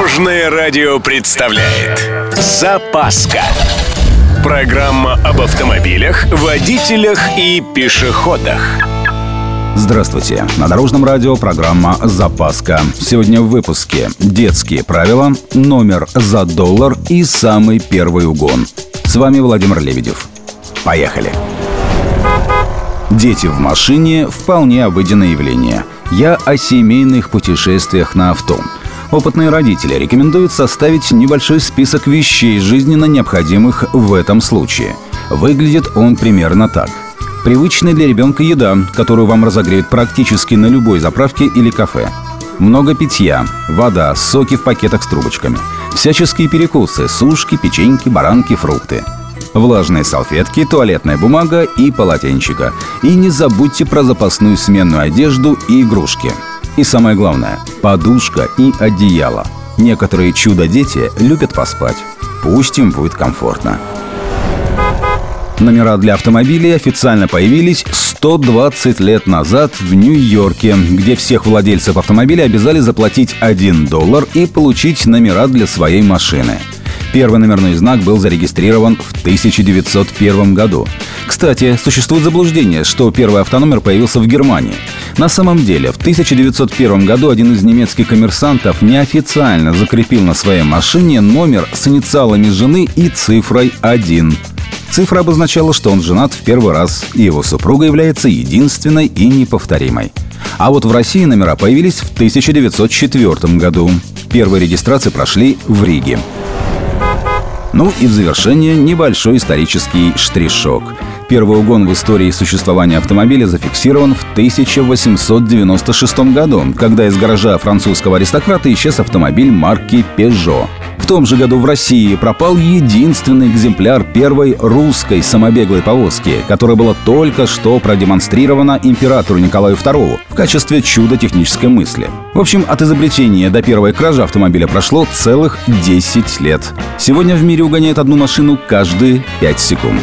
Дорожное радио представляет Запаска Программа об автомобилях, водителях и пешеходах Здравствуйте! На Дорожном радио программа «Запаска». Сегодня в выпуске детские правила, номер за доллар и самый первый угон. С вами Владимир Лебедев. Поехали! Дети в машине – вполне обыденное явление. Я о семейных путешествиях на авто – Опытные родители рекомендуют составить небольшой список вещей жизненно необходимых в этом случае. Выглядит он примерно так. Привычная для ребенка еда, которую вам разогреют практически на любой заправке или кафе. Много питья, вода, соки в пакетах с трубочками. Всяческие перекусы, сушки, печеньки, баранки, фрукты. Влажные салфетки, туалетная бумага и полотенчика. И не забудьте про запасную сменную одежду и игрушки – и самое главное – подушка и одеяло. Некоторые чудо-дети любят поспать. Пусть им будет комфортно. Номера для автомобилей официально появились 120 лет назад в Нью-Йорке, где всех владельцев автомобиля обязали заплатить 1 доллар и получить номера для своей машины – Первый номерной знак был зарегистрирован в 1901 году. Кстати, существует заблуждение, что первый автономер появился в Германии. На самом деле, в 1901 году один из немецких коммерсантов неофициально закрепил на своей машине номер с инициалами жены и цифрой 1. Цифра обозначала, что он женат в первый раз, и его супруга является единственной и неповторимой. А вот в России номера появились в 1904 году. Первые регистрации прошли в Риге. Ну и в завершение небольшой исторический штришок. Первый угон в истории существования автомобиля зафиксирован в 1896 году, когда из гаража французского аристократа исчез автомобиль марки Peugeot том же году в России пропал единственный экземпляр первой русской самобеглой повозки, которая была только что продемонстрирована императору Николаю II в качестве чуда технической мысли. В общем, от изобретения до первой кражи автомобиля прошло целых 10 лет. Сегодня в мире угоняют одну машину каждые 5 секунд.